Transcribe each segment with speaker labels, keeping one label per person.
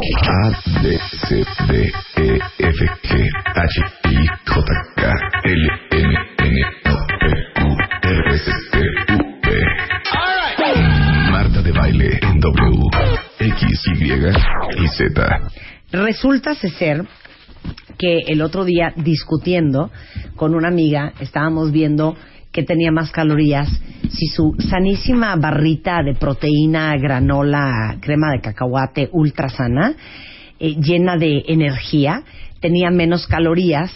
Speaker 1: A, B, C, D, E, F, G, H, I, J, K, L, M, N, O, P, Q, R, S, T, U, V. Marta de baile en W, X, Y y Z.
Speaker 2: Resulta ser que el otro día discutiendo con una amiga estábamos viendo que tenía más calorías si su sanísima barrita de proteína, granola, crema de cacahuate ultra sana, eh, llena de energía, tenía menos calorías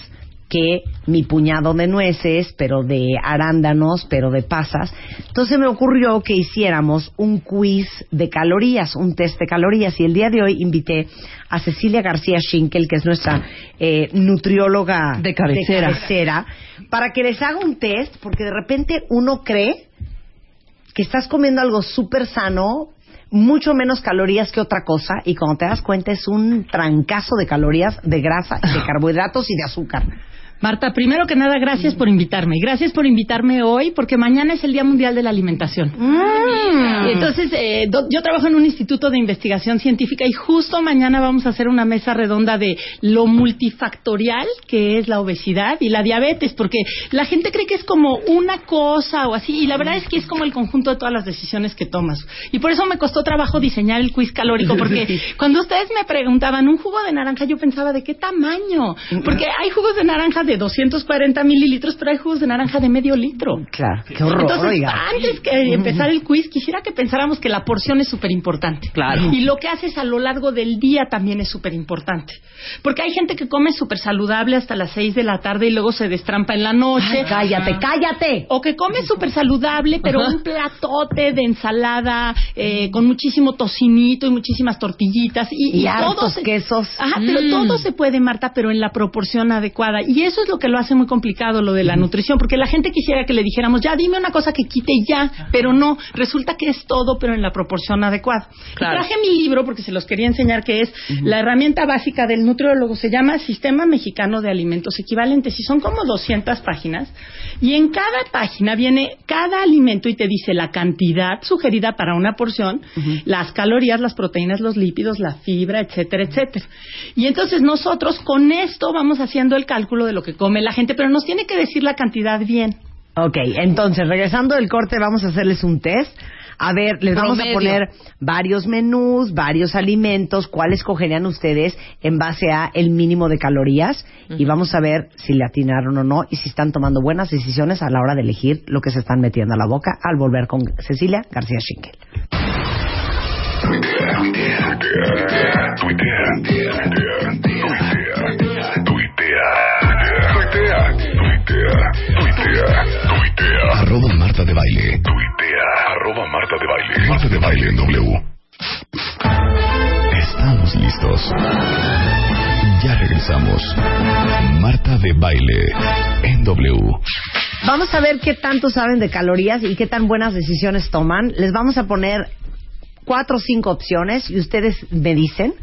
Speaker 2: que mi puñado de nueces, pero de arándanos, pero de pasas. Entonces me ocurrió que hiciéramos un quiz de calorías, un test de calorías. Y el día de hoy invité a Cecilia García Schinkel, que es nuestra eh, nutrióloga
Speaker 3: De cabecera.
Speaker 2: cabecera, para que les haga un test, porque de repente uno cree que estás comiendo algo súper sano, mucho menos calorías que otra cosa, y cuando te das cuenta es un trancazo de calorías, de grasa, de carbohidratos y de azúcar.
Speaker 3: Marta, primero que nada, gracias por invitarme. Gracias por invitarme hoy, porque mañana es el Día Mundial de la Alimentación. Y entonces, eh, do- yo trabajo en un instituto de investigación científica y justo mañana vamos a hacer una mesa redonda de lo multifactorial que es la obesidad y la diabetes, porque la gente cree que es como una cosa o así, y la verdad es que es como el conjunto de todas las decisiones que tomas. Y por eso me costó trabajo diseñar el quiz calórico, porque cuando ustedes me preguntaban un jugo de naranja, yo pensaba de qué tamaño, porque hay jugos de naranja de 240 mililitros, pero hay jugos de naranja de medio litro.
Speaker 2: Claro, qué horror,
Speaker 3: Entonces,
Speaker 2: oiga.
Speaker 3: antes que empezar el quiz, quisiera que pensáramos que la porción es súper importante.
Speaker 4: Claro.
Speaker 3: Y lo que haces a lo largo del día también es súper importante. Porque hay gente que come súper saludable hasta las 6 de la tarde y luego se destrampa en la noche.
Speaker 2: Ay, cállate, cállate.
Speaker 3: O que come súper saludable, pero un platote de ensalada eh, con muchísimo tocinito y muchísimas tortillitas. Y,
Speaker 2: Y
Speaker 3: todo
Speaker 2: hartos
Speaker 3: se-
Speaker 2: quesos.
Speaker 3: Ajá, pero
Speaker 4: Mm.
Speaker 3: todo se puede, Marta, pero en la proporción adecuada. Y eso es lo que lo hace muy complicado, lo de la nutrición, porque la gente quisiera que le dijéramos, ya, dime una cosa que quite ya, pero no, resulta que es todo, pero en la proporción adecuada. Y traje mi libro porque se los quería enseñar que es la herramienta básica del nutriólogo, se llama Sistema Mexicano de Alimentos Equivalentes y son como 200 páginas y en cada página viene cada alimento y te dice la cantidad sugerida para una porción, las calorías, las proteínas, los lípidos, la fibra, etcétera, etcétera. Y entonces nosotros con esto vamos haciendo el cálculo de lo que come la gente, pero nos tiene que decir la cantidad bien.
Speaker 2: Ok, entonces, regresando del corte, vamos a hacerles un test. A ver, les vamos a poner varios menús, varios alimentos, cuáles cogerían ustedes en base a el mínimo de calorías y vamos a ver si le atinaron o no y si están tomando buenas decisiones a la hora de elegir lo que se están metiendo a la boca al volver con Cecilia García Schinkel.
Speaker 1: Tuitea, tuitea, tuitea, Baile en W.
Speaker 2: Vamos a ver qué tanto saben de calorías y qué tan buenas decisiones toman. Les vamos a poner cuatro o cinco opciones y ustedes me dicen,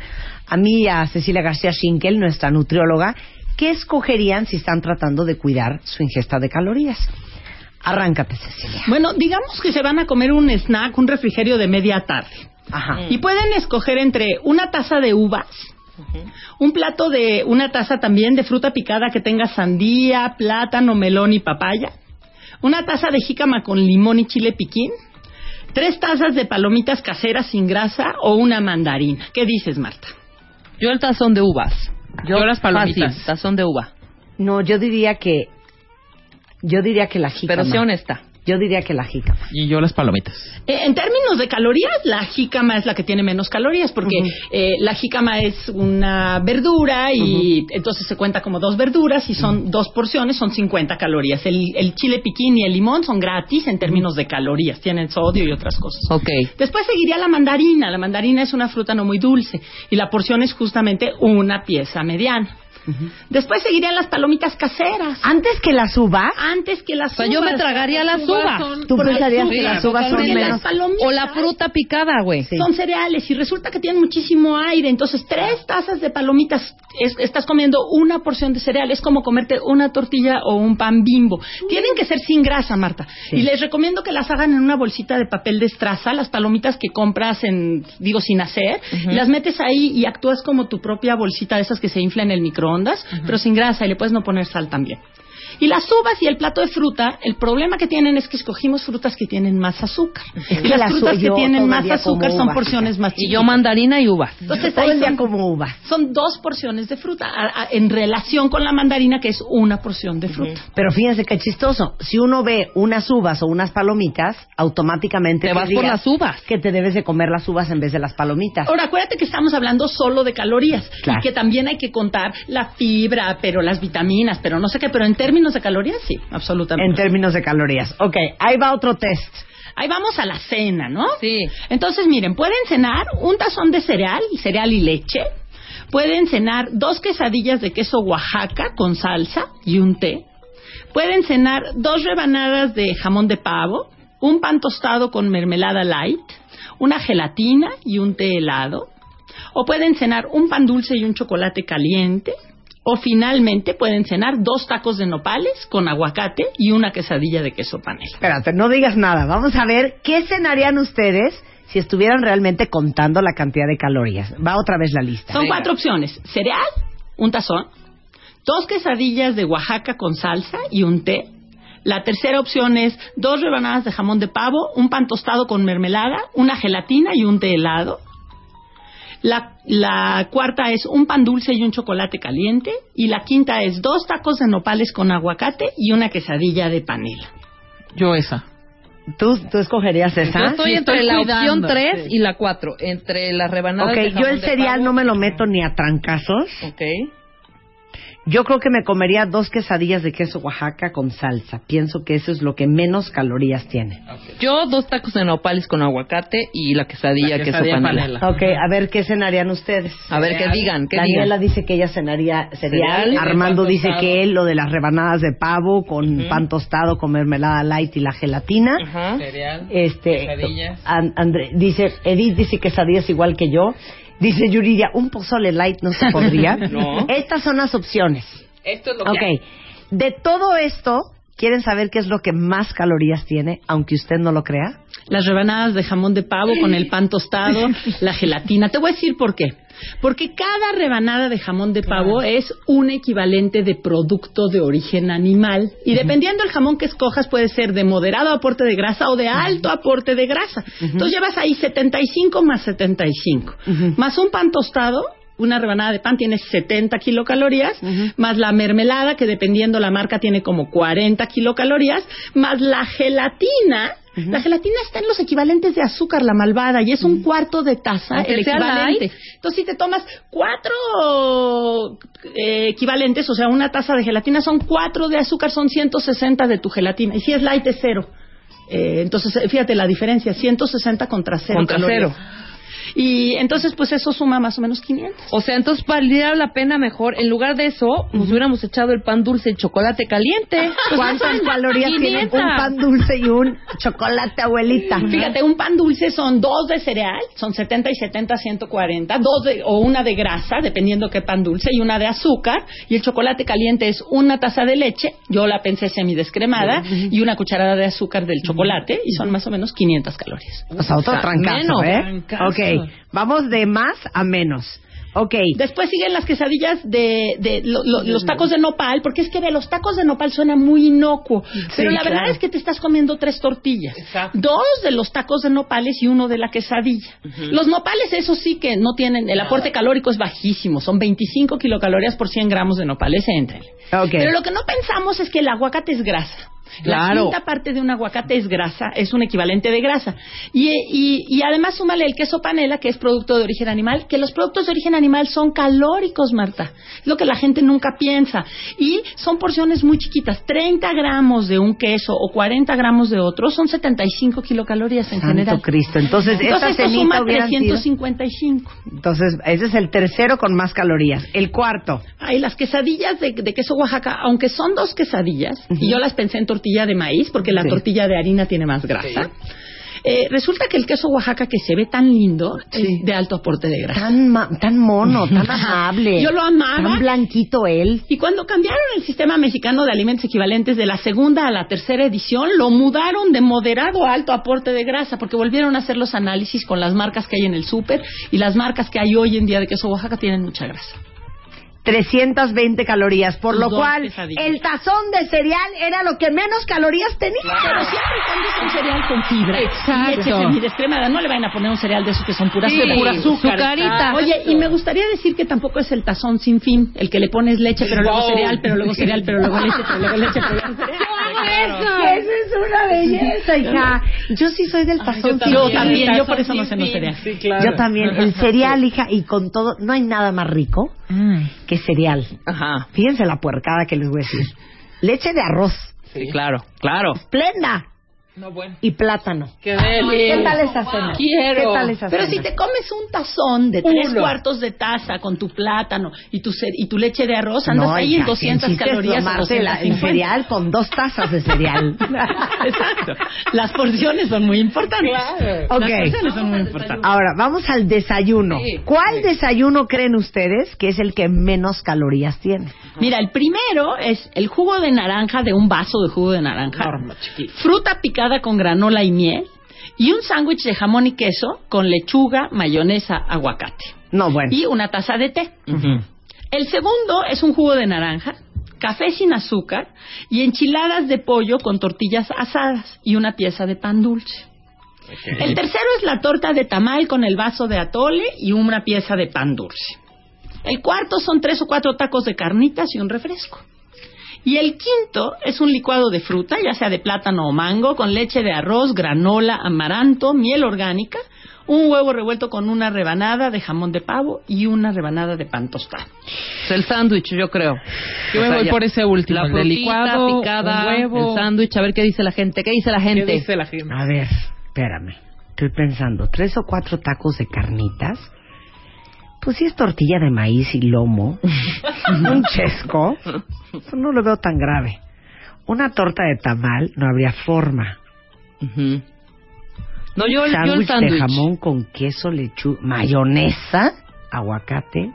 Speaker 2: a mí y a Cecilia García Schinkel, nuestra nutrióloga, qué escogerían si están tratando de cuidar su ingesta de calorías. Arráncate, Cecilia.
Speaker 3: Bueno, digamos que se van a comer un snack, un refrigerio de media tarde.
Speaker 2: Ajá.
Speaker 3: Y pueden escoger entre una taza de uvas, un plato de una taza también de fruta picada que tenga sandía, plátano, melón y papaya, una taza de jícama con limón y chile piquín, tres tazas de palomitas caseras sin grasa o una mandarina. ¿Qué dices, Marta?
Speaker 4: Yo el tazón de uvas. Yo, las palomitas.
Speaker 2: fácil.
Speaker 4: Tazón de uva.
Speaker 2: No, yo diría que yo diría que la jícama.
Speaker 4: Pero sé honesta.
Speaker 2: Yo diría que la jícama.
Speaker 5: Y yo las palomitas.
Speaker 3: Eh, en términos de calorías, la jícama es la que tiene menos calorías, porque eh, la jícama es una verdura y entonces se cuenta como dos verduras y son dos porciones, son 50 calorías. El, el chile piquín y el limón son gratis en términos de calorías, tienen sodio y otras cosas.
Speaker 4: Ok.
Speaker 3: Después seguiría la mandarina. La mandarina es una fruta no muy dulce y la porción es justamente una pieza mediana. Después seguirían las palomitas caseras.
Speaker 2: Antes que las uvas.
Speaker 3: Antes que las
Speaker 4: O sea, yo me tragaría las uvas.
Speaker 2: Tú pensarías que las uvas son menos.
Speaker 4: O la fruta picada, güey.
Speaker 2: Sí.
Speaker 3: son cereales y resulta que tienen muchísimo aire. Entonces, tres tazas de palomitas, es- estás comiendo una porción de cereal. Es como comerte una tortilla o un pan bimbo. Tienen que ser sin grasa, Marta.
Speaker 2: Sí.
Speaker 3: Y les recomiendo que las hagan en una bolsita de papel de estraza, las palomitas que compras en, digo, sin hacer. Las metes ahí y actúas como tu propia bolsita de esas que se infla en el microondas, pero sin grasa y le puedes no poner sal también. Y las uvas y el plato de fruta, el problema que tienen es que escogimos frutas que tienen más azúcar.
Speaker 2: Es
Speaker 3: y
Speaker 2: que
Speaker 3: las
Speaker 2: las
Speaker 3: frutas que tienen más azúcar son porciones más
Speaker 4: Y
Speaker 3: chiquitas.
Speaker 4: yo mandarina y uvas.
Speaker 3: Entonces,
Speaker 2: Todo el día como uva.
Speaker 3: son dos porciones de fruta a- a- en relación con la mandarina, que es una porción de fruta.
Speaker 2: Pero fíjense qué chistoso. Si uno ve unas uvas o unas palomitas, automáticamente
Speaker 4: Te vas por las uvas.
Speaker 2: Que te debes de comer las uvas en vez de las palomitas.
Speaker 3: Ahora, acuérdate que estamos hablando solo de calorías
Speaker 2: Claro.
Speaker 3: y que también hay que contar la fibra, pero las vitaminas, pero no sé qué, pero en términos de calorías, sí,
Speaker 2: En
Speaker 3: absolutamente.
Speaker 2: términos de calorías. Ok, ahí va otro test.
Speaker 3: Ahí vamos a la cena, ¿no?
Speaker 4: Sí.
Speaker 3: Entonces, miren, pueden cenar un tazón de cereal, cereal y leche. Pueden cenar dos quesadillas de queso Oaxaca con salsa y un té. Pueden cenar dos rebanadas de jamón de pavo, un pan tostado con mermelada light, una gelatina y un té helado. O pueden cenar un pan dulce y un chocolate caliente. O finalmente pueden cenar dos tacos de nopales con aguacate y una quesadilla de queso panela.
Speaker 2: Espérate, no digas nada. Vamos a ver qué cenarían ustedes si estuvieran realmente contando la cantidad de calorías. Va otra vez la lista.
Speaker 3: Son cuatro opciones. Cereal, un tazón. Dos quesadillas de Oaxaca con salsa y un té. La tercera opción es dos rebanadas de jamón de pavo, un pan tostado con mermelada, una gelatina y un té helado. La, la cuarta es un pan dulce y un chocolate caliente. Y la quinta es dos tacos de nopales con aguacate y una quesadilla de panela.
Speaker 4: Yo esa.
Speaker 2: ¿Tú, tú escogerías esa?
Speaker 4: Yo estoy
Speaker 5: Sí,
Speaker 4: entre
Speaker 5: estoy
Speaker 4: la
Speaker 5: cuidando,
Speaker 4: opción 3
Speaker 5: sí.
Speaker 4: y la 4. Entre las rebanadas
Speaker 2: Ok,
Speaker 4: de
Speaker 2: yo
Speaker 4: jamón
Speaker 2: el
Speaker 4: de
Speaker 2: cereal
Speaker 4: pavo.
Speaker 2: no me lo meto ni a trancazos.
Speaker 4: Ok.
Speaker 2: Yo creo que me comería dos quesadillas de queso Oaxaca con salsa. Pienso que eso es lo que menos calorías tiene.
Speaker 4: Yo dos tacos de nopales con aguacate y la quesadilla,
Speaker 5: La
Speaker 4: queso panela.
Speaker 5: panela.
Speaker 2: Ok, a ver qué cenarían ustedes.
Speaker 4: A ver, que digan,
Speaker 2: Daniela
Speaker 4: digan.
Speaker 2: dice que ella cenaría cereal.
Speaker 4: Cereal.
Speaker 2: Armando dice
Speaker 5: tostado.
Speaker 2: que él lo de las rebanadas de pavo con pan tostado con mermelada light y la gelatina.
Speaker 4: Ajá.
Speaker 5: Cereal.
Speaker 2: Este,
Speaker 5: Quesadillas.
Speaker 2: An- André, dice, Edith dice quesadillas igual que yo. Dice Yuridia, un pozole light no se podría.
Speaker 4: No.
Speaker 2: Estas son las opciones.
Speaker 5: Esto es lo que
Speaker 2: Ok.
Speaker 5: hay.
Speaker 2: De todo esto, ¿quieren saber qué es lo que más calorías tiene, aunque usted no lo crea?
Speaker 3: Las rebanadas de jamón de pavo con el pan tostado, la gelatina. Te voy a decir por qué. Porque cada rebanada de jamón de pavo es un equivalente de producto de origen animal. Y dependiendo del jamón que escojas, puede ser de moderado aporte de grasa o de alto aporte de grasa. Entonces llevas ahí 75 más 75. Más un pan tostado. Una rebanada de pan tiene 70 kilocalorías, más la mermelada, que dependiendo la marca tiene como 40 kilocalorías, más la gelatina, la gelatina está en los equivalentes de azúcar, la malvada, y es un cuarto de taza
Speaker 4: Aunque
Speaker 3: el equivalente. Entonces, si te tomas cuatro eh, equivalentes, o sea, una taza de gelatina son cuatro de azúcar, son 160 de tu gelatina. Y si es light, es cero. Eh, entonces, fíjate la diferencia, 160 contra cero.
Speaker 4: Contra
Speaker 3: calorías.
Speaker 4: cero.
Speaker 3: Y entonces, pues eso suma más o menos 500.
Speaker 4: O sea, entonces valdría la pena mejor, en lugar de eso, nos hubiéramos echado el pan dulce y chocolate caliente.
Speaker 2: ¿Cuántas calorías tiene un
Speaker 4: 500.
Speaker 2: pan dulce y un chocolate, abuelita?
Speaker 3: Fíjate, un pan dulce son dos de cereal, son 70 y 70, 140, dos de, o una de grasa, dependiendo qué pan dulce, y una de azúcar, y el chocolate caliente es una taza de leche, yo la pensé semidescremada, y una cucharada de azúcar del chocolate, y son más o menos 500 calorías.
Speaker 2: O sea, otro trancazo,
Speaker 4: menos,
Speaker 2: ¿eh?
Speaker 5: trancazo.
Speaker 2: Ok, vamos de más a menos. Ok,
Speaker 3: Después siguen las quesadillas de, de lo- lo- los tacos de nopal, porque es que ve, los tacos de nopal suena muy inocuo, pero la verdad
Speaker 2: claro.
Speaker 3: es que te estás comiendo tres tortillas,
Speaker 5: Exacto.
Speaker 3: dos de los tacos de nopales y uno de la quesadilla. Los nopales, eso sí que no tienen, el aporte calórico es bajísimo, son 25 kilocalorías por 100 gramos de nopales, entre.
Speaker 2: ok.
Speaker 3: Pero lo que no pensamos es que el aguacate es grasa.
Speaker 4: Claro.
Speaker 3: La quinta parte de un aguacate es grasa, es un equivalente de grasa. Y, y, y además súmale el queso panela, que es producto de origen animal, que los productos de origen animal son calóricos, Marta. Es lo que la gente nunca piensa. Y son porciones muy chiquitas. 30 gramos de un queso o 40 gramos de otro son 75 kilocalorías en
Speaker 2: Santo
Speaker 3: general.
Speaker 2: Cristo. Entonces, esta
Speaker 3: Entonces esto
Speaker 2: cenita
Speaker 3: suma
Speaker 2: hubieran sido-
Speaker 3: 355.
Speaker 2: Entonces, ese es el tercero con más calorías. El cuarto.
Speaker 3: Ay, las quesadillas de, de queso Oaxaca, aunque son dos quesadillas, y yo las pensé en tortilla de maíz, porque la
Speaker 2: Sí.
Speaker 3: tortilla de harina tiene más grasa. eh, resulta que el queso Oaxaca que se ve tan lindo
Speaker 2: Sí.
Speaker 3: es de alto aporte de grasa.
Speaker 2: Tan, tan mono, tan amable.
Speaker 3: Yo lo amaba.
Speaker 2: Tan blanquito él.
Speaker 3: Y cuando cambiaron el sistema mexicano de alimentos equivalentes de la segunda a la tercera edición, lo mudaron de moderado a alto aporte de grasa, porque volvieron a hacer los análisis con las marcas que hay en el súper y las marcas que hay hoy en día de queso Oaxaca tienen mucha grasa.
Speaker 2: 320 calorías, por lo
Speaker 3: dos
Speaker 2: cual el tazón de cereal era lo que menos calorías tenía.
Speaker 3: Pero siempre y es un cereal con fibra.
Speaker 4: Exacto.
Speaker 3: Leche semidescremada. No le vayan a poner un cereal de esos que son puras
Speaker 4: Sí,
Speaker 3: pura azúcar.
Speaker 4: azucarita.
Speaker 3: Oye, y me gustaría decir que tampoco es el tazón sin fin, el que le pones leche, pero luego cereal, pero luego cereal, pero luego leche, pero luego leche, pero luego cereal.
Speaker 2: Eso es una belleza, hija. Yo sí soy del sin
Speaker 3: Yo
Speaker 2: fin.
Speaker 3: también, yo por eso no sé no cereal.
Speaker 5: Sí, claro.
Speaker 2: Yo también. El cereal, hija, y con todo, no hay nada más rico que cereal.
Speaker 4: Ajá.
Speaker 2: Fíjense la puercada que les voy a decir. Leche de arroz,
Speaker 4: Sí, claro, claro.
Speaker 2: esplenda
Speaker 5: No, bueno.
Speaker 2: y plátano.
Speaker 5: Qué deli.
Speaker 2: ¿Qué tal esa cena?
Speaker 4: Quiero.
Speaker 2: ¿Qué tal esa
Speaker 3: Pero
Speaker 2: cena?
Speaker 3: si te comes un tazón de tres
Speaker 5: Uno.
Speaker 3: cuartos de taza con tu plátano y tu, y tu leche de arroz, andas
Speaker 2: no,
Speaker 3: ahí en
Speaker 2: hija,
Speaker 3: 200
Speaker 2: si insistes
Speaker 3: calorías. o
Speaker 2: tomarse la- el
Speaker 3: 250.
Speaker 2: cereal con dos tazas de cereal.
Speaker 3: Exacto. Las porciones son muy importantes.
Speaker 2: Ok.
Speaker 3: Las porciones son muy importantes.
Speaker 2: Ahora, vamos al desayuno.
Speaker 4: Sí.
Speaker 2: ¿Cuál desayuno creen ustedes que es el que menos calorías tiene?
Speaker 3: Mira, el primero es el jugo de naranja de un vaso de jugo de naranja, fruta picada con granola y miel y un sándwich de jamón y queso con lechuga, mayonesa, aguacate
Speaker 2: No, bueno.
Speaker 3: y una taza de té. El segundo es un jugo de naranja, café sin azúcar y enchiladas de pollo con tortillas asadas y una pieza de pan dulce. El tercero es la torta de tamal con el vaso de atole y una pieza de pan dulce. El cuarto son tres o cuatro tacos de carnitas y un refresco. Y el quinto es un licuado de fruta, ya sea de plátano o mango, con leche de arroz, granola, amaranto, miel orgánica, un huevo revuelto con una rebanada de jamón de pavo y una rebanada de pan tostado.
Speaker 4: Es el sándwich, yo creo.
Speaker 5: Yo me voy por ese último,
Speaker 4: La frutita
Speaker 5: licuado,
Speaker 4: picada,
Speaker 5: un huevo.
Speaker 4: el sándwich, a ver qué dice la gente. ¿Qué dice la
Speaker 5: ¿Qué
Speaker 4: gente?
Speaker 5: dice la gente?
Speaker 2: A ver, espérame. Estoy pensando, tres o cuatro tacos de carnitas. Pues si es tortilla de maíz y lomo, un chesco, eso no lo veo tan grave. Una torta de tamal no habría forma.
Speaker 4: Ujú. No, yo, el- yo el
Speaker 2: sándwich de jamón con queso, lechuga, mayonesa, aguacate.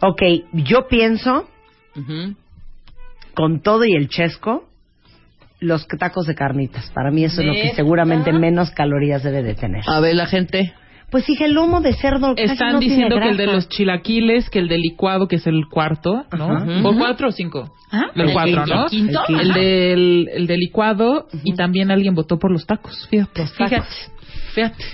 Speaker 2: Ok, yo pienso, con todo y el chesco, los tacos de carnitas. Para mí eso es lo que seguramente menos calorías debe de tener.
Speaker 4: A ver, la gente.
Speaker 2: Pues dije, el lomo de cerdo casi
Speaker 5: Están
Speaker 2: no tiene
Speaker 5: diciendo que el de
Speaker 2: grasa.
Speaker 5: los chilaquiles, que el de licuado, que es el cuarto, ¿no?
Speaker 2: Ajá.
Speaker 5: ¿O cuatro o cinco?
Speaker 3: ¿Ah?
Speaker 5: El
Speaker 3: ¿El
Speaker 5: cuatro? ¿no?
Speaker 3: ¿El quinto?
Speaker 2: El
Speaker 5: El del, el de licuado y también alguien votó por los tacos, fíjate.
Speaker 3: Fíjate.
Speaker 5: Fíjate.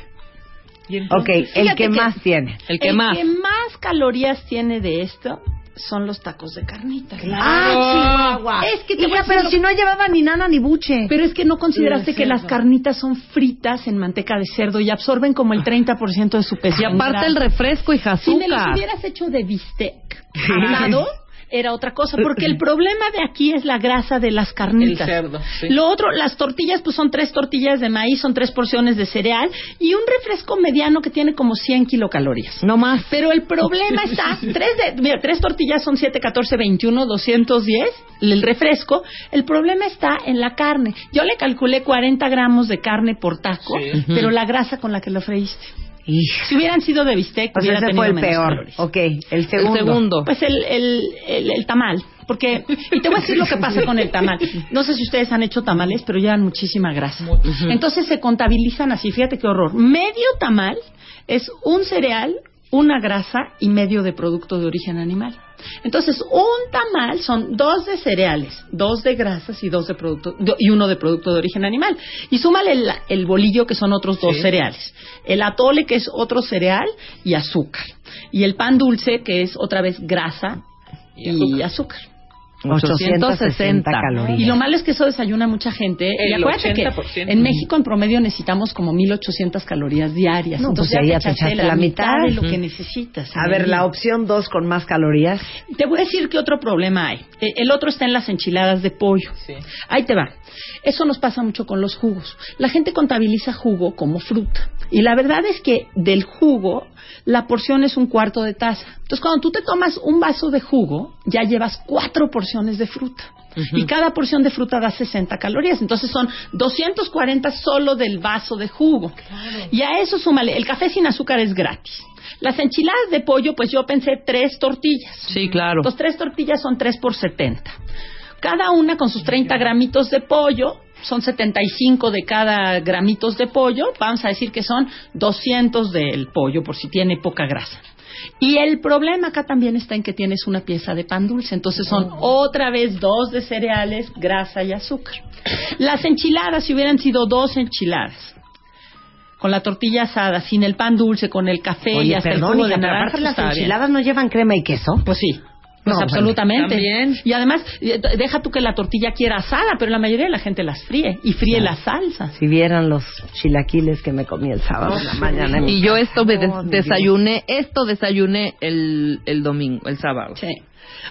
Speaker 5: Y
Speaker 2: Ok,
Speaker 5: entonces-
Speaker 2: el que
Speaker 3: que-
Speaker 2: más tiene.
Speaker 4: El que más.
Speaker 3: que más calorías tiene de esto son los tacos de carnitas.
Speaker 2: ¡Ah, Chihuahua!
Speaker 3: Es que te
Speaker 2: Hija, pero
Speaker 3: lo-
Speaker 2: si no llevaba ni nana ni buche.
Speaker 3: Pero es que no consideraste que las carnitas son fritas en manteca de cerdo y absorben como el 30% de su peso.
Speaker 4: Y aparte el refresco, hija,
Speaker 3: Si me los
Speaker 4: azúcar.
Speaker 3: hubieras hecho de bistec asado, era otra cosa. Porque el problema de aquí es la grasa de las carnitas.
Speaker 5: El cerdo, sí.
Speaker 3: Lo otro, las tortillas, pues son tres tortillas de maíz, son tres porciones de cereal y un refresco mediano que tiene como 100 kilocalorías.
Speaker 4: No más.
Speaker 3: Pero el problema está, tres, de, mira, tres tortillas son 7, 14, 21, 210, el refresco. El problema está en la carne. Yo le calculé 40 gramos de carne por taco,
Speaker 5: Sí.
Speaker 3: pero la grasa con la que lo freíste.
Speaker 2: Hija.
Speaker 3: Si hubieran sido de bistec,
Speaker 2: Pues
Speaker 3: hubiera
Speaker 2: ese
Speaker 3: tenido
Speaker 2: fue el
Speaker 3: menos
Speaker 2: peor.
Speaker 3: calorías.
Speaker 2: Ok, el segundo.
Speaker 4: El segundo.
Speaker 3: Pues el, el, el, el tamal. Porque, y te voy a decir lo que pasa con el tamal. No sé si ustedes han hecho tamales, pero llevan muchísima grasa. Entonces se contabilizan así, fíjate qué horror. Medio tamal es un cereal, una grasa y medio de producto de origen animal. Entonces, un tamal son dos de cereales, dos de grasas y dos de producto y uno de producto de origen animal. Y súmale el, el bolillo que son otros dos
Speaker 5: Sí.
Speaker 3: cereales, el atole que es otro cereal y azúcar, y el pan dulce que es otra vez grasa y, azúcar.
Speaker 2: 860 calorías.
Speaker 3: Y lo malo es que eso desayuna mucha gente. y acuérdate que
Speaker 5: 80%.
Speaker 3: en México en promedio necesitamos como 1800 calorías diarias.
Speaker 2: No,
Speaker 3: Entonces
Speaker 2: pues ahí
Speaker 3: ya
Speaker 2: ya
Speaker 3: te
Speaker 2: te
Speaker 3: echaste
Speaker 2: echaste
Speaker 3: la
Speaker 2: la
Speaker 3: mitad
Speaker 2: mitad.
Speaker 3: de lo que necesitas.
Speaker 2: A ver, la opción 2 con más calorías.
Speaker 3: Te voy a decir qué otro problema hay. Eh, El otro está en las enchiladas de pollo.
Speaker 5: Sí.
Speaker 3: Ahí te va. Eso nos pasa mucho con los jugos. La gente contabiliza jugo como fruta. Y la verdad es que del jugo, la porción es un cuarto de taza. Entonces, cuando tú te tomas un vaso de jugo, ya llevas cuatro porciones de fruta. Y cada porción de fruta da 60 calorías. Entonces son 240 solo del vaso de jugo. Y a eso súmale, el café sin azúcar es gratis. Las enchiladas de pollo, pues yo pensé tres tortillas.
Speaker 5: Sí, claro.
Speaker 3: Los tres tortillas son 3 por 70. Cada una con sus 30 gramitos de pollo, son 75 de cada gramitos de pollo, vamos a decir que son 200 del pollo por si tiene poca grasa. Y el problema acá también está en que tienes una pieza de pan dulce, entonces son otra vez dos de cereales, grasa y azúcar. Las enchiladas, si hubieran sido dos enchiladas, con la tortilla asada, sin el pan dulce, con el café y
Speaker 2: Oye,
Speaker 3: hasta
Speaker 2: perdón,
Speaker 3: el jugo de naranja,
Speaker 2: las
Speaker 3: bien.
Speaker 2: enchiladas no llevan crema y queso.
Speaker 3: Pues sí. Pues
Speaker 2: No,
Speaker 3: absolutamente.
Speaker 5: también.
Speaker 3: Y además, eh, deja tú que la tortilla quiera asada, pero la mayoría de la gente las fríe y fríe la salsa.
Speaker 2: Si vieran los chilaquiles que me comí el sábado en la mañana.
Speaker 6: Y yo esto me des-
Speaker 2: Oh,
Speaker 6: desayuné, esto desayuné el, el domingo, el sábado.
Speaker 3: Sí.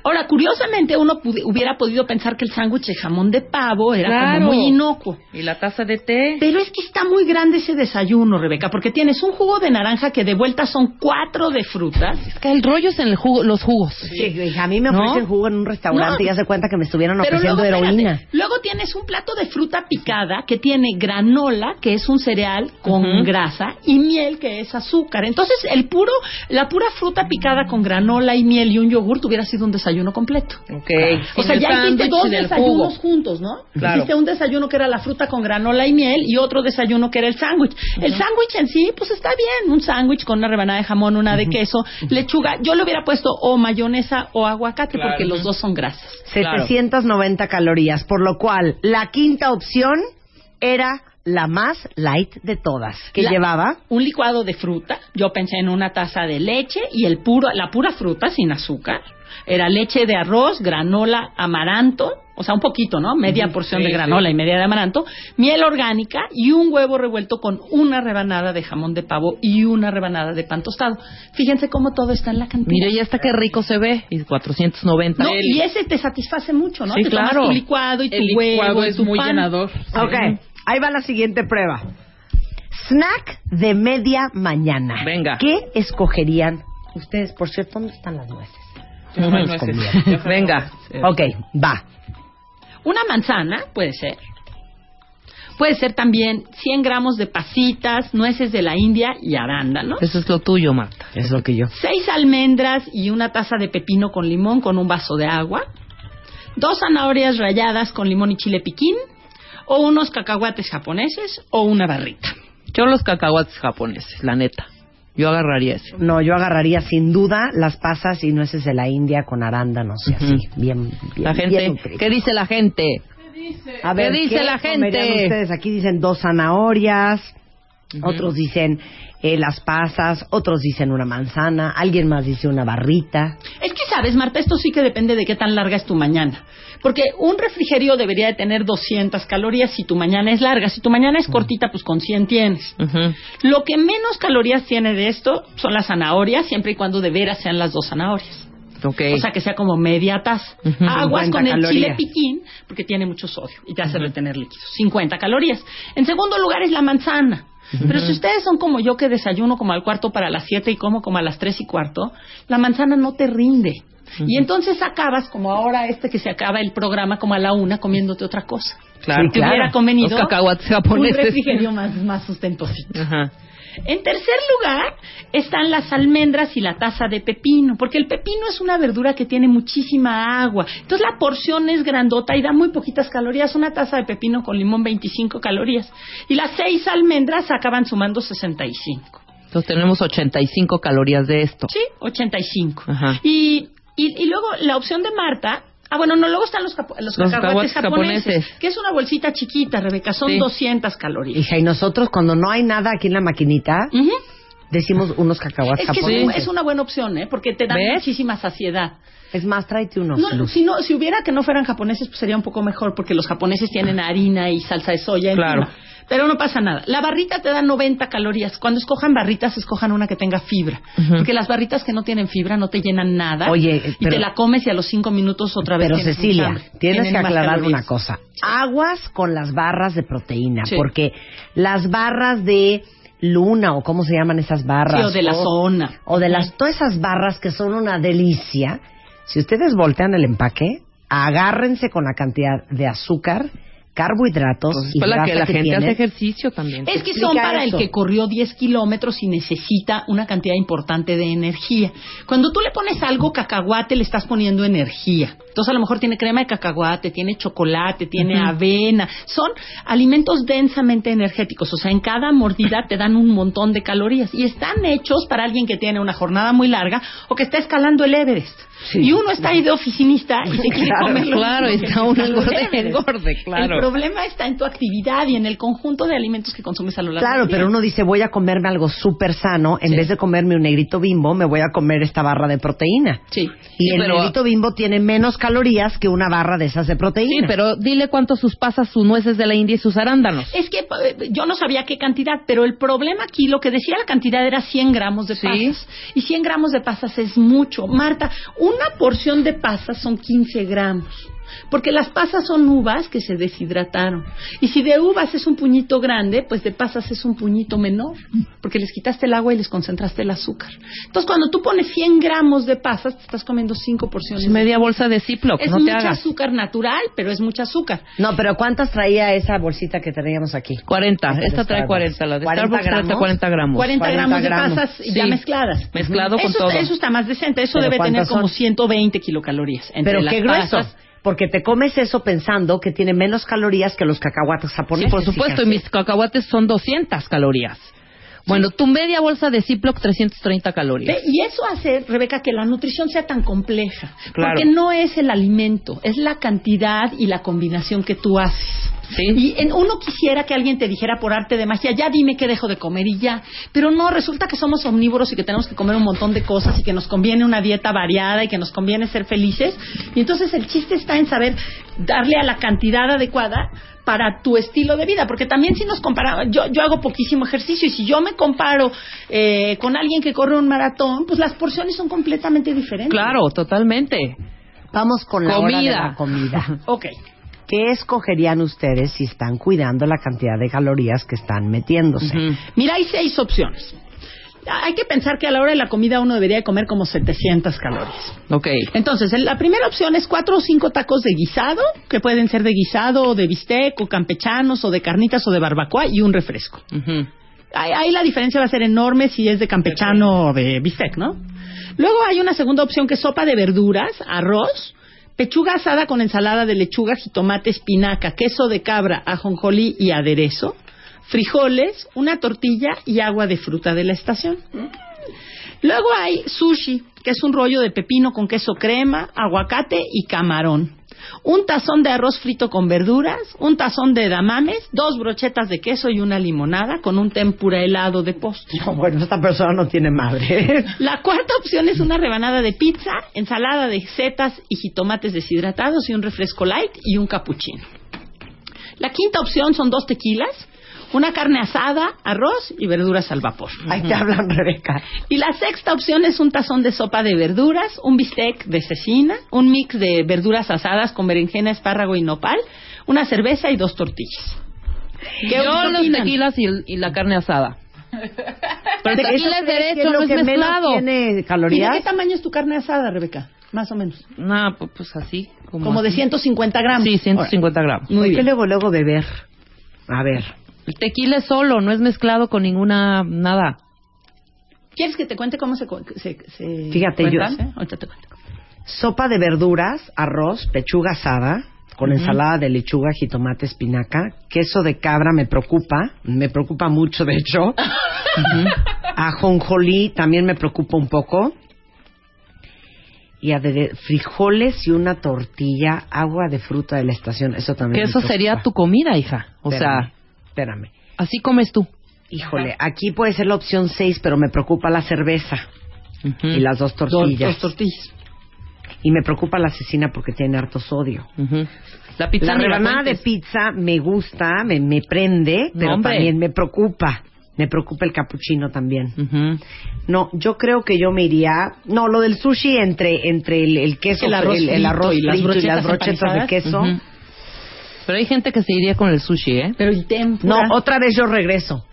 Speaker 3: Ahora, curiosamente, uno pudi- hubiera podido pensar que el sándwich de jamón de pavo era
Speaker 5: Claro.
Speaker 3: como muy inocuo.
Speaker 5: Y la taza de té.
Speaker 3: Pero es que está muy grande ese desayuno, Rebeca, porque tienes un jugo de naranja que de vuelta son cuatro de frutas.
Speaker 6: Es que el rollo es en el jugo, los jugos.
Speaker 2: Sí, a mí me
Speaker 6: ¿No?
Speaker 2: ofrecen jugo en un restaurante
Speaker 3: No.
Speaker 2: y de cuenta que me estuvieron
Speaker 3: Pero
Speaker 2: ofreciendo
Speaker 3: luego,
Speaker 2: heroína.
Speaker 3: espérate, luego tienes un plato de fruta picada que tiene granola, que es un cereal con grasa, y miel, que es azúcar. Entonces, el puro, la pura fruta picada con granola y miel y un yogur hubiera sido un desayuno completo.
Speaker 5: Ok.
Speaker 3: O sea, ya hiciste dos desayunos
Speaker 5: jugo.
Speaker 3: juntos, ¿no?
Speaker 5: Claro.
Speaker 3: Hiciste un desayuno que era la fruta con granola y miel y otro desayuno que era el sándwich. El sándwich en sí, pues está bien. Un sándwich con una rebanada de jamón, una de queso, lechuga. Yo le hubiera puesto o mayonesa o aguacate
Speaker 5: Claro.
Speaker 3: porque los dos son grasas.
Speaker 2: 790 calorías, por lo cual la quinta opción era la más light de todas. que
Speaker 3: La-
Speaker 2: llevaba?
Speaker 3: un licuado de fruta. Yo pensé en una taza de leche y el puro, la pura fruta sin azúcar. Era leche de arroz, granola, amaranto, o sea, un poquito, ¿no? Media porción de
Speaker 5: sí,
Speaker 3: granola y media de amaranto, miel orgánica y un huevo revuelto con una rebanada de jamón de pavo y una rebanada de pan tostado. Fíjense cómo todo está en la cantidad.
Speaker 6: Mire, ya está que rico se ve. Y 490.
Speaker 3: No, y ese te satisface mucho, ¿no?
Speaker 6: Sí,
Speaker 3: te tomas tu licuado y tu
Speaker 5: El licuado
Speaker 3: huevo y
Speaker 5: es
Speaker 3: tu
Speaker 5: muy
Speaker 3: pan.
Speaker 5: llenador.
Speaker 2: Ok, ahí va la siguiente prueba. Snack de media mañana.
Speaker 6: Venga.
Speaker 2: ¿Qué escogerían ustedes? Por cierto, ¿dónde están las nueces?
Speaker 5: Yo no sé. Yo sé.
Speaker 6: Venga.
Speaker 2: Ok, va.
Speaker 3: Una manzana, puede ser. Puede ser también 100 gramos de pasitas, nueces de la India y arándanos.
Speaker 6: Eso es lo tuyo, Marta.
Speaker 2: Es lo que yo.
Speaker 3: Seis almendras y una taza de pepino con limón con un vaso de agua. Dos zanahorias ralladas con limón y chile piquín. O unos cacahuates japoneses o una barrita.
Speaker 6: Yo los cacahuates japoneses, la neta. Yo agarraría ese.
Speaker 2: No, yo agarraría sin duda las pasas y nueces de la India con arándanos y así, bien, bien.
Speaker 6: La gente. ¿qué dice la gente?
Speaker 2: A ver,
Speaker 6: ¿Qué dice la gente?
Speaker 2: ustedes? Aquí dicen dos zanahorias, otros dicen eh, las pasas, otros dicen una manzana, alguien más dice una barrita.
Speaker 3: Es que sabes, Marta, esto sí que depende de qué tan larga es tu mañana. Porque un refrigerio debería de tener 200 calorías si tu mañana es larga. Si tu mañana es cortita, pues con 100 tienes. Lo que menos calorías tiene de esto son las zanahorias, siempre y cuando de veras sean las dos zanahorias.
Speaker 6: Ok.
Speaker 3: O sea, que sea como media taza. Aguas
Speaker 2: 50
Speaker 3: con el chile piquín, porque tiene mucho sodio y te hace retener líquidos. 50 calorías. En segundo lugar es la manzana. Pero si ustedes son como yo que desayuno como al cuarto para las 7 y como como a las 3 y cuarto, la manzana no te rinde. Y entonces acabas como ahora este que se acaba el programa como a la una comiéndote otra cosa.
Speaker 6: Claro.
Speaker 3: Te hubiera convenido
Speaker 6: Los cacahuates
Speaker 3: un refrigerio más, más sustentosito.
Speaker 6: Ajá.
Speaker 3: En tercer lugar están las almendras y la taza de pepino, porque el pepino es una verdura que tiene muchísima agua. Entonces la porción es grandota y da muy poquitas calorías. Una taza de pepino con limón 25 calorías. Y las seis almendras acaban sumando 65.
Speaker 6: Entonces tenemos 85 calorías de esto.
Speaker 3: ¿Sí? 85.
Speaker 6: Ajá.
Speaker 3: Y, y, y luego la opción de Marta... Ah, bueno, no, luego están los, capo- los,
Speaker 6: Los
Speaker 3: cacahuates
Speaker 6: cacahuates
Speaker 3: japoneses,
Speaker 6: japoneses.
Speaker 3: que es una bolsita chiquita, Rebeca, son
Speaker 6: Sí.
Speaker 3: 200 calorías.
Speaker 2: Hija, y nosotros cuando no hay nada aquí en la maquinita, decimos unos cacahuates
Speaker 3: Es que es,
Speaker 2: japoneses.
Speaker 3: un- es una buena opción, ¿eh? Porque te dan
Speaker 6: ¿Ves?
Speaker 3: muchísima saciedad.
Speaker 2: Es más, tráete unos.
Speaker 3: No, si, no, si hubiera que no fueran japoneses, pues sería un poco mejor, porque los japoneses tienen harina y salsa de soya encima. Pero no pasa nada. La barrita te da 90 calorías. Cuando escojan barritas, escojan una que tenga fibra. Porque las barritas que no tienen fibra no te llenan nada.
Speaker 2: Oye,
Speaker 3: y te la comes y a los 5 minutos otra vez
Speaker 2: Pero Cecilia, tienes
Speaker 3: Tienen
Speaker 2: que aclarar una cosa. Aguas con las barras de proteína,
Speaker 3: Sí.
Speaker 2: porque las barras de luna o cómo se llaman esas barras
Speaker 3: Sí, o de la zona.
Speaker 2: o de las todas esas barras que son una delicia. Si ustedes voltean el empaque, agárrense con la cantidad de azúcar, carbohidratos
Speaker 6: Pues es
Speaker 2: y
Speaker 6: para
Speaker 2: grasa
Speaker 6: que la gente
Speaker 2: tienen.
Speaker 6: hace ejercicio también.
Speaker 3: Es que son para
Speaker 2: eso.
Speaker 3: el que corrió 10 kilómetros y necesita una cantidad importante de energía. Cuando tú le pones algo cacahuate, le estás poniendo energía. Entonces, a lo mejor tiene crema de cacahuate, tiene chocolate, tiene avena. Son alimentos densamente energéticos. O sea, en cada mordida te dan un montón de calorías. Y están hechos para alguien que tiene una jornada muy larga o que está escalando el Everest.
Speaker 2: Sí.
Speaker 3: Y uno está ahí de oficinista y se quiere
Speaker 2: Claro,
Speaker 3: comer lo
Speaker 6: claro, está uno engorde, engorde, claro.
Speaker 3: El problema está en tu actividad y en el conjunto de alimentos que consumes a lo largo
Speaker 2: Claro,
Speaker 3: del día.
Speaker 2: pero uno dice, voy a comerme algo súper sano, en
Speaker 3: Sí.
Speaker 2: vez de comerme un negrito bimbo, me voy a comer esta barra de proteína.
Speaker 3: Sí.
Speaker 2: Y
Speaker 6: Sí,
Speaker 2: el
Speaker 6: pero-
Speaker 2: negrito bimbo tiene menos calorías que una barra de esas de
Speaker 6: Sí,
Speaker 2: proteína.
Speaker 6: pero dile cuánto sus pasas, sus nueces de la India y sus arándanos.
Speaker 3: Es que eh, yo no sabía qué cantidad, pero el problema aquí, lo que decía la cantidad era 100 gramos de
Speaker 6: Sí.
Speaker 3: pasas. Y 100 gramos de pasas es mucho. Marta, una porción de pasas son 15 gramos. Porque las pasas son uvas que se deshidrataron. Y si de uvas es un puñito grande, pues de pasas es un puñito menor. Porque les quitaste el agua y les concentraste el azúcar. Entonces, cuando tú pones 100 gramos de pasas, te estás comiendo 5 porciones.
Speaker 6: Es media bolsa de Ziploc,
Speaker 3: Es
Speaker 6: no te
Speaker 3: mucho
Speaker 6: hagas.
Speaker 3: azúcar natural, pero es mucha azúcar.
Speaker 2: No, pero ¿cuántas traía esa bolsita que teníamos aquí?
Speaker 6: 40,
Speaker 2: Esta
Speaker 6: trae
Speaker 2: Starbucks.
Speaker 6: 40, la de
Speaker 2: 40
Speaker 6: Starbucks trae
Speaker 2: gramos.
Speaker 6: 40 gramos.
Speaker 3: 40,
Speaker 2: 40
Speaker 3: gramos de
Speaker 2: gramos.
Speaker 3: pasas ya
Speaker 6: Sí.
Speaker 3: mezcladas.
Speaker 6: Mezclado con
Speaker 3: eso,
Speaker 6: todo.
Speaker 3: Eso está más decente. Eso
Speaker 2: ¿Pero
Speaker 3: debe tener como
Speaker 2: son?
Speaker 3: 120 kilocalorías. Entre
Speaker 2: Pero
Speaker 3: las
Speaker 2: qué grueso.
Speaker 3: pasas.
Speaker 2: Porque te comes eso pensando que tiene menos calorías que los cacahuates
Speaker 6: Sí,
Speaker 2: japoneses.
Speaker 6: por supuesto, y mis cacahuates son 200 calorías. Bueno, tu media bolsa de Ziploc 330 calorías.
Speaker 3: Y eso hace, Rebeca, que la nutrición sea tan compleja.
Speaker 6: Claro.
Speaker 3: Porque no es el alimento, es la cantidad y la combinación que tú haces.
Speaker 6: Sí.
Speaker 3: Y en- uno quisiera que alguien te dijera por arte de magia, ya dime qué dejo de comer y ya. Pero no, resulta que somos omnívoros y que tenemos que comer un montón de cosas y que nos conviene una dieta variada y que nos conviene ser felices. Y entonces el chiste está en saber darle a la cantidad adecuada para tu estilo de vida, porque también si nos comparamos, yo, yo hago poquísimo ejercicio y si yo me comparo eh, con alguien que corre un maratón, pues las porciones son completamente diferentes.
Speaker 6: Claro, totalmente.
Speaker 2: Vamos con la hora de
Speaker 6: Comida.
Speaker 2: la comida.
Speaker 3: Ok.
Speaker 2: ¿Qué escogerían ustedes si están cuidando la cantidad de calorías que están metiéndose?
Speaker 6: Ujú.
Speaker 3: Mira, hay seis opciones. Hay que pensar que a la hora de la comida uno debería de comer como 700 calorías.
Speaker 6: Ok.
Speaker 3: Entonces, la primera opción es cuatro o cinco tacos de guisado, que pueden ser de guisado o de bistec o campechanos o de carnitas o de barbacoa y un refresco. Ahí, ahí la diferencia va a ser enorme si es de campechano o de bistec, ¿no? Luego hay una segunda opción que es sopa de verduras, arroz, pechuga asada con ensalada de lechuga, jitomate, espinaca, queso de cabra, ajonjolí y aderezo, frijoles, una tortilla y agua de fruta de la estación. Luego hay sushi, que es un rollo de pepino con queso crema, aguacate y camarón. Un tazón de arroz frito con verduras, un tazón de damames, dos brochetas de queso y una limonada con un tempura helado de postre.
Speaker 2: No, bueno, esta persona no tiene madre.
Speaker 3: La cuarta opción es una rebanada de pizza, ensalada de setas y jitomates deshidratados y un refresco light y un cappuccino. La quinta opción son dos tequilas, una carne asada, arroz y verduras al vapor.
Speaker 2: Ahí te hablan, Rebeca.
Speaker 3: Y la sexta opción es un tazón de sopa de verduras, un bistec de cecina, un mix de verduras asadas con berenjena, espárrago y nopal, una cerveza y dos tortillas. ¿Qué
Speaker 6: Yo los
Speaker 3: opinan?
Speaker 6: tequilas y, el- y la carne asada. Pero el
Speaker 2: ¿Eso
Speaker 6: tequila es derecho,
Speaker 2: lo
Speaker 6: no es mezclado.
Speaker 2: tiene
Speaker 3: ¿Y de
Speaker 2: calorías?
Speaker 3: qué tamaño es tu carne asada, Rebeca? Más o menos.
Speaker 6: No, pu- pues así. Como,
Speaker 3: Como de
Speaker 6: así.
Speaker 3: 150 gramos.
Speaker 6: Sí, 150 gramos.
Speaker 3: Muy
Speaker 2: ¿Por qué
Speaker 3: bien.
Speaker 2: luego, luego beber? A ver.
Speaker 6: El tequila es solo, no es mezclado con ninguna nada.
Speaker 3: ¿Quieres que te cuente cómo se, se, se
Speaker 2: Fíjate, yo-?
Speaker 3: ¿Eh? Ahorita te cuento.
Speaker 2: Sopa de verduras, arroz, pechuga asada, con ensalada de lechuga, jitomate, espinaca, queso de cabra me preocupa, me preocupa mucho de hecho. Ajonjolí también me preocupa un poco. Y frijoles y una tortilla, agua de fruta de la estación, eso también
Speaker 6: Que
Speaker 2: me
Speaker 6: eso sería tu comida, hija. O sea,
Speaker 2: espérame.
Speaker 6: así comes tú.
Speaker 2: Híjole, aquí puede ser la opción 6, pero me preocupa la cerveza y las dos tortillas.
Speaker 3: dos tortillas.
Speaker 2: y me preocupa la asesina porque tiene harto sodio.
Speaker 6: La pizza
Speaker 2: La rebanada de pizza me gusta, me, me prende, pero
Speaker 6: hombre.
Speaker 2: también me preocupa. Me preocupa el capuchino también.
Speaker 6: Ujú.
Speaker 2: No, yo creo que yo me iría. No, lo del sushi entre entre el, el queso,
Speaker 3: El arroz
Speaker 2: el, el
Speaker 3: frito
Speaker 2: arroz
Speaker 3: y las
Speaker 2: frito y las
Speaker 3: brochetas
Speaker 2: de queso.
Speaker 6: Ujú. Pero hay gente que se iría con el sushi, ¿eh?
Speaker 3: Pero el tempura.
Speaker 2: No, otra vez yo regreso.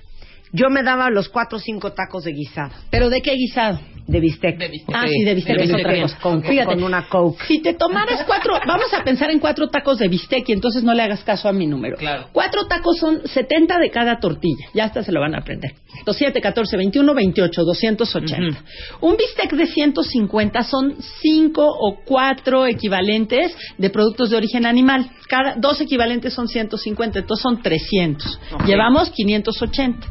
Speaker 2: Yo me daba los cuatro o cinco tacos de guisado,
Speaker 3: ¿Pero de qué guisado?
Speaker 2: De bistec.
Speaker 3: Ah, sí, de bistec
Speaker 6: De
Speaker 3: es
Speaker 6: bistec,
Speaker 3: otra
Speaker 6: bien.
Speaker 3: cosa.
Speaker 2: Con,
Speaker 3: Fíjate,
Speaker 2: con una coke.
Speaker 3: Si te tomaras cuatro, vamos a pensar en cuatro tacos de bistec y entonces no le hagas caso a mi número.
Speaker 5: Claro.
Speaker 3: Cuatro tacos son 70 de cada tortilla. Ya hasta se lo van a aprender. 2, 7, 14, 21, 28, 280. Un bistec de 150 son cinco o cuatro equivalentes de productos de origen animal. Cada dos equivalentes son 150, entonces son 300. Llevamos 580.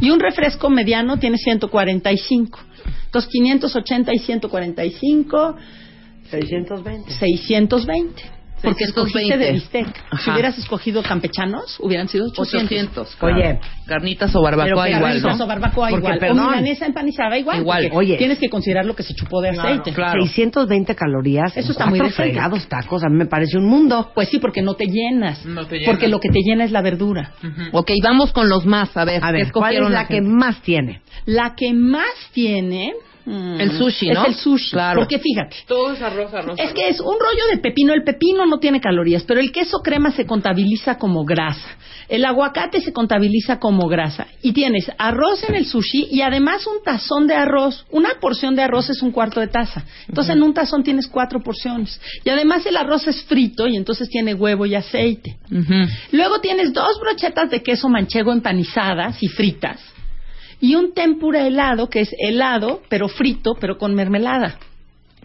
Speaker 3: Y un refresco mediano tiene 145. Entonces 580 y 145
Speaker 2: 620.
Speaker 3: 620. Porque
Speaker 6: 620.
Speaker 3: escogiste de bistec. Si hubieras escogido campechanos, hubieran sido 800.
Speaker 6: 800. claro.
Speaker 2: Oye.
Speaker 6: Carnitas o barbacoa
Speaker 2: Pero
Speaker 6: igual,
Speaker 3: Carnitas
Speaker 6: ¿no?
Speaker 3: o barbacoa
Speaker 2: Porque,
Speaker 3: igual.
Speaker 2: perdón.
Speaker 3: O milanesa empanizada igual.
Speaker 2: Oye.
Speaker 3: Tienes que considerar lo que se chupó de aceite.
Speaker 6: claro.
Speaker 2: 620 calorías.
Speaker 3: Eso está muy
Speaker 2: fregados tacos. A mí me parece un mundo.
Speaker 3: Pues sí, porque no te llenas.
Speaker 5: No te llenas.
Speaker 3: Porque lo que te llena es la verdura.
Speaker 6: Ok, vamos con los más. A ver,
Speaker 2: A
Speaker 6: ¿qué
Speaker 2: ver, ¿cuál es la que más tiene?
Speaker 3: La que más tiene... mm,
Speaker 6: El sushi, ¿no?
Speaker 3: Es el sushi.
Speaker 6: Claro.
Speaker 3: Porque fíjate,
Speaker 5: Todo es arroz, arroz.
Speaker 3: Es que es un rollo de pepino. El pepino no tiene calorías, pero el queso crema se contabiliza como grasa. El aguacate se contabiliza como grasa. Y tienes arroz en el sushi y además un tazón de arroz. Una porción de arroz es un cuarto de taza. Entonces en un tazón tienes cuatro porciones. Y además el arroz es frito y entonces tiene huevo y aceite. Luego tienes dos brochetas de queso manchego empanizadas y fritas. Y un tempura helado, que es helado, pero frito, pero con mermelada.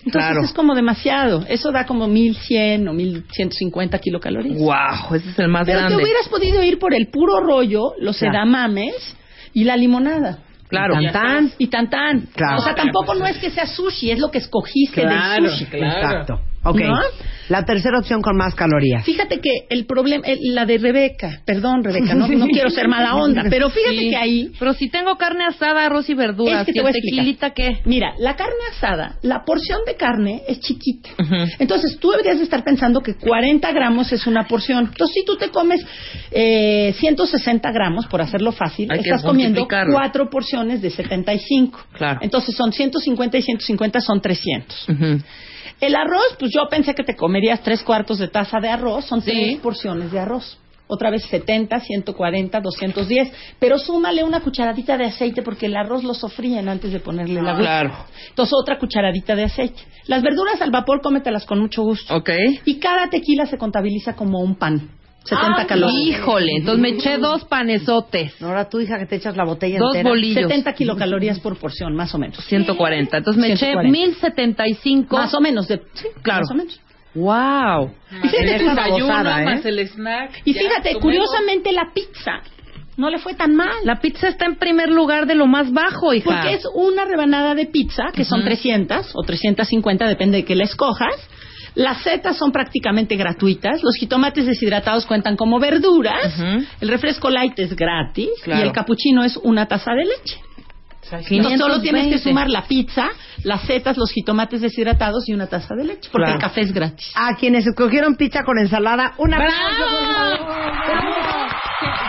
Speaker 3: Entonces
Speaker 6: Claro.
Speaker 3: es como demasiado. Eso da como 1100 o 1150 kilocalorías.
Speaker 6: Wow, ese es el más
Speaker 3: Pero
Speaker 6: grande.
Speaker 3: te hubieras podido ir por el puro rollo, los
Speaker 2: Claro.
Speaker 3: edamames y la limonada.
Speaker 6: Claro.
Speaker 2: Y tan, tan.
Speaker 3: Y tan tan.
Speaker 2: Claro.
Speaker 3: O sea, tampoco no es que sea sushi, es lo que escogiste
Speaker 5: Claro,
Speaker 3: del sushi.
Speaker 5: claro.
Speaker 2: Exacto. Ok.
Speaker 3: ¿No?
Speaker 2: La tercera opción con más calorías.
Speaker 3: Fíjate que el problema, el- la de Rebeca, perdón Rebeca, no, no quiero ser mala onda, pero fíjate
Speaker 6: Sí.
Speaker 3: que ahí
Speaker 6: Pero si tengo carne asada, arroz y verduras,
Speaker 3: Es que te
Speaker 6: ¿y
Speaker 3: voy
Speaker 6: el
Speaker 3: a explicar.
Speaker 6: tequilita qué?
Speaker 3: Mira, la carne asada, la porción de carne es chiquita. Entonces tú deberías de estar pensando que 40 gramos es una porción. Entonces si tú te comes eh, 160 gramos, por hacerlo fácil,
Speaker 6: Hay
Speaker 3: estás comiendo cuatro porciones de 75.
Speaker 6: Claro.
Speaker 3: Entonces son 150 y 150 son 300.
Speaker 6: Ujú.
Speaker 3: El arroz, pues yo pensé que te comerías tres cuartos de taza de arroz, son
Speaker 6: Sí.
Speaker 3: tres porciones de arroz. Otra vez 70, 140, 210. Pero súmale una cucharadita de aceite porque el arroz lo sofríen antes de ponerle la agua.
Speaker 6: Claro.
Speaker 3: Entonces otra cucharadita de aceite. Las verduras al vapor cómetelas con mucho gusto.
Speaker 6: Ok.
Speaker 3: Y cada tequila se contabiliza como un pan. 70 calorías.
Speaker 6: Híjole, entonces me eché dos panesotes,
Speaker 2: Ahora tú, hija, que te echas la botella
Speaker 6: dos
Speaker 2: entera.
Speaker 6: bolillos,
Speaker 3: 70 kilocalorías por porción, más o menos.
Speaker 6: 140. Entonces me eché
Speaker 3: 140.
Speaker 6: 1075.
Speaker 3: Más o menos. De, sí,
Speaker 6: Claro.
Speaker 3: Más o menos.
Speaker 6: Wow.
Speaker 3: Y fíjate,
Speaker 2: el desayuno, babosada, ¿eh?
Speaker 5: más el snack.
Speaker 3: y fíjate curiosamente la pizza no le fue tan mal.
Speaker 6: La pizza está en primer lugar de lo más bajo, hija.
Speaker 3: Porque es una rebanada de pizza, que son 300 o 350, depende de que la escojas. Las setas son prácticamente gratuitas. Los jitomates deshidratados cuentan como verduras. El refresco light es gratis.
Speaker 6: Claro.
Speaker 3: Y el cappuccino es una taza de leche. Entonces solo tienes que sumar la pizza, las setas, los jitomates deshidratados y una taza de leche. Porque
Speaker 6: Claro.
Speaker 3: el café es gratis.
Speaker 2: A quienes escogieron pizza con ensalada, una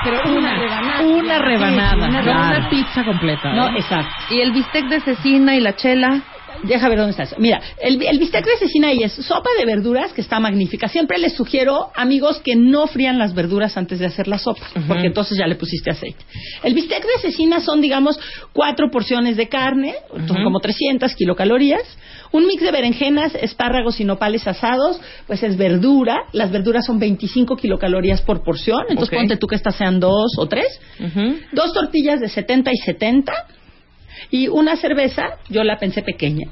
Speaker 3: Pero una rebanada.
Speaker 6: Una rebanada.
Speaker 3: Sí, una
Speaker 6: no
Speaker 3: rebanada.
Speaker 6: una pizza completa.
Speaker 3: No,
Speaker 6: ¿eh?
Speaker 3: exacto.
Speaker 6: Y el bistec de cecina y la chela.
Speaker 3: Deja ver dónde estás. Mira, el, el bistec de cecina ahí es sopa de verduras que está magnífica. Siempre les sugiero, amigos, que no frían las verduras antes de hacer la sopa, porque entonces ya le pusiste aceite. El bistec de cecina son, digamos, cuatro porciones de carne, son como 300 kilocalorías. Un mix de berenjenas, espárragos y nopales asados, pues es verdura. Las verduras son 25 kilocalorías por porción, entonces
Speaker 6: Ok.
Speaker 3: ponte tú que estas sean dos o tres.
Speaker 6: Ujú.
Speaker 3: Dos tortillas de 70 y 70 y una cerveza, yo la pensé pequeña,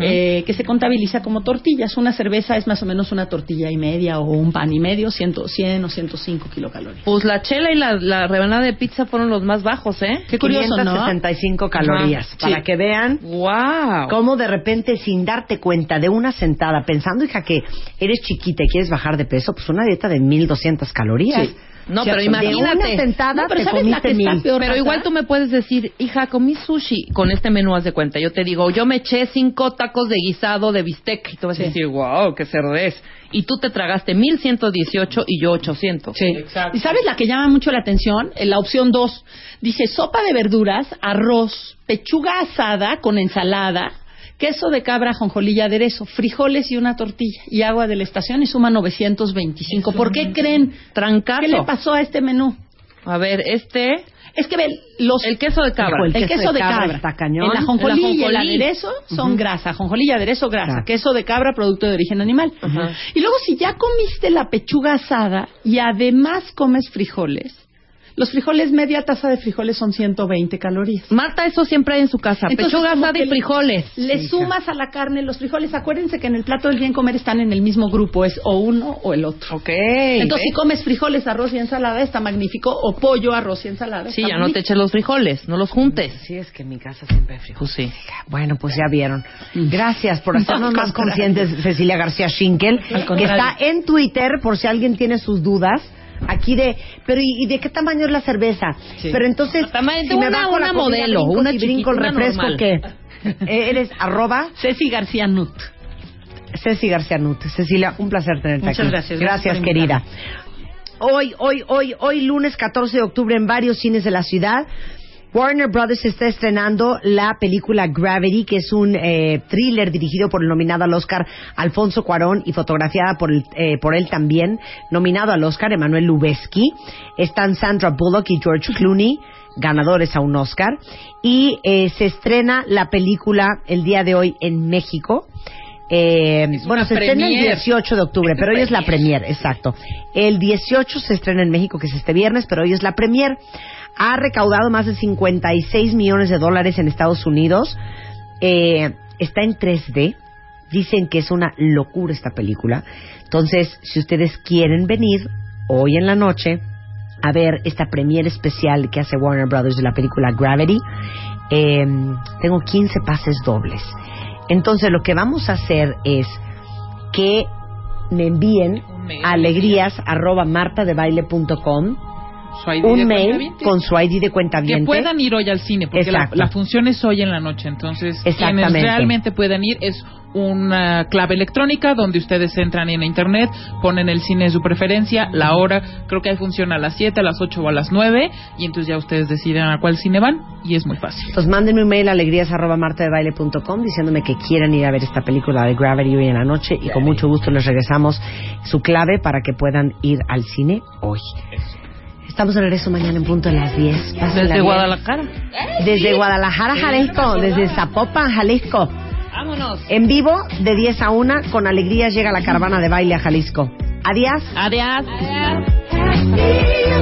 Speaker 3: eh, que se contabiliza como tortillas. Una cerveza es más o menos una tortilla y media o un pan y medio, 100, 100 o 105 kilocalorías.
Speaker 6: Pues la chela y la, la rebanada de pizza fueron los más bajos, ¿eh?
Speaker 3: Qué curioso, ¿no?
Speaker 2: 565 calorías.
Speaker 3: Ajá,
Speaker 2: Para
Speaker 3: sí.
Speaker 2: que vean
Speaker 6: Wow.
Speaker 2: cómo de repente, sin darte cuenta de una sentada, pensando, hija, que eres chiquita y quieres bajar de peso, pues una dieta de 1200 calorías.
Speaker 3: Sí.
Speaker 6: No,
Speaker 2: O sea,
Speaker 6: pero
Speaker 2: De una
Speaker 6: imagínate.
Speaker 2: sentada
Speaker 3: No, pero
Speaker 2: te
Speaker 3: ¿sabes la
Speaker 2: comiste
Speaker 3: que está
Speaker 2: mil.
Speaker 3: peor?
Speaker 6: Pero igual tú me puedes decir, hija, comí sushi con este menú, haz de cuenta. Yo te digo, yo me eché cinco tacos de guisado de bistec. Y tú vas a decir, wow, qué cerdez. Y tú te tragaste 1118 y yo 800.
Speaker 3: Sí. ¿Y sabes la que llama mucho la atención? Eh, La opción 2. Dice sopa de verduras, arroz, pechuga asada con ensalada, queso de cabra, jonjolí y aderezo, frijoles y una tortilla y agua de la estación y suma 925. ¿Por qué creen?
Speaker 6: Trancazo.
Speaker 3: ¿Qué le pasó a este menú?
Speaker 6: A ver, este,
Speaker 3: Es que ven, los
Speaker 6: el queso de cabra.
Speaker 2: Híjole,
Speaker 3: el queso de cabra,
Speaker 2: está cañón.
Speaker 3: el ajonjolí
Speaker 6: El
Speaker 3: y el aderezo son grasa, ajonjolí y aderezo grasa,
Speaker 2: Claro.
Speaker 3: queso de cabra producto de origen animal. Y luego si ya comiste la pechuga asada y además comes frijoles, los frijoles media taza de frijoles son 120 calorías.
Speaker 6: Marta, eso siempre hay en su casa.
Speaker 3: Entonces,
Speaker 6: Pechuga asada y frijoles.
Speaker 3: Le
Speaker 2: Sí,
Speaker 3: sumas a la carne los frijoles. Acuérdense que en el plato del bien comer están en el mismo grupo, es o uno o el otro.
Speaker 6: Ok.
Speaker 3: Entonces, si comes frijoles, arroz y ensalada, está magnífico. O pollo, arroz y ensalada.
Speaker 6: Sí,
Speaker 3: está
Speaker 6: ya no te eches los frijoles, no los juntes.
Speaker 2: Sí, es que en mi casa siempre hay frijoles.
Speaker 6: Pues sí.
Speaker 2: Bueno, pues ya vieron. Gracias por hacernos
Speaker 3: No,
Speaker 2: más conscientes, Cecilia García Schinkel, que está en Twitter por si alguien tiene sus dudas. Aquí de, pero ¿y, y de qué tamaño es la cerveza?
Speaker 3: Sí.
Speaker 2: Pero entonces,
Speaker 6: Tamaño-
Speaker 2: si me
Speaker 6: una-
Speaker 2: bajo
Speaker 6: modelo,
Speaker 2: brinco
Speaker 6: una
Speaker 2: y brinco el refresco,
Speaker 6: normal.
Speaker 2: ¿qué? Eh, Eres arroba
Speaker 3: Ceci García Nut.
Speaker 2: Ceci García Nut. Cecilia, un placer tenerte
Speaker 3: Muchas
Speaker 2: aquí.
Speaker 3: gracias.
Speaker 2: Gracias,
Speaker 3: Gracias
Speaker 2: querida. Hoy, hoy, hoy, hoy, lunes 14 de octubre en varios cines de la ciudad. Warner Brothers está estrenando la película Gravity, que es un eh, thriller dirigido por el nominado al Oscar Alfonso Cuarón y fotografiada por, el- eh, por él también, nominado al Oscar Emanuel Lubezki. Están Sandra Bullock y George Clooney, ganadores a un Oscar. Y eh, se estrena la película el día de hoy en México. Eh,
Speaker 5: Es
Speaker 2: bueno, se estrena el
Speaker 5: premier.
Speaker 2: 18 de octubre, pero hoy es la premier, exacto. El 18 se estrena en México, que es este viernes, pero hoy es la premier. Ha recaudado más de 56 millones de dólares en Estados Unidos. Eh, está en 3D. Dicen que es una locura esta película. Entonces, si ustedes quieren venir hoy en la noche a ver esta premier especial que hace Warner Brothers de la película Gravity, eh, tengo 15 pases dobles. Entonces, lo que vamos a hacer es que me envíen alegrías arroba martadebaile.com un mail con su ID de cuenta
Speaker 5: que puedan ir hoy al cine, porque la, la función es hoy en la noche, entonces quienes realmente puedan ir es una clave electrónica donde ustedes entran en internet, ponen el cine de su preferencia, la hora, creo que ahí funciona a las 7, a las 8 o a las 9, y entonces ya ustedes deciden a cuál cine van, y es muy fácil.
Speaker 2: Pues mándenme un mail a alegrías arroba martadebaile.com diciéndome que quieran ir a ver esta película de Gravity hoy en la noche y con mucho gusto les regresamos su clave para que puedan ir al cine hoy. Estamos de regreso mañana en punto de las 10. Pásenla
Speaker 6: Desde
Speaker 2: bien.
Speaker 6: Guadalajara.
Speaker 2: Desde Guadalajara, Jalisco, desde Zapopan, Jalisco.
Speaker 6: Vámonos.
Speaker 2: En vivo, de 10 a 1, con alegrías llega la caravana de baile a Jalisco. Adiós.
Speaker 6: Adiós.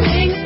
Speaker 1: Happy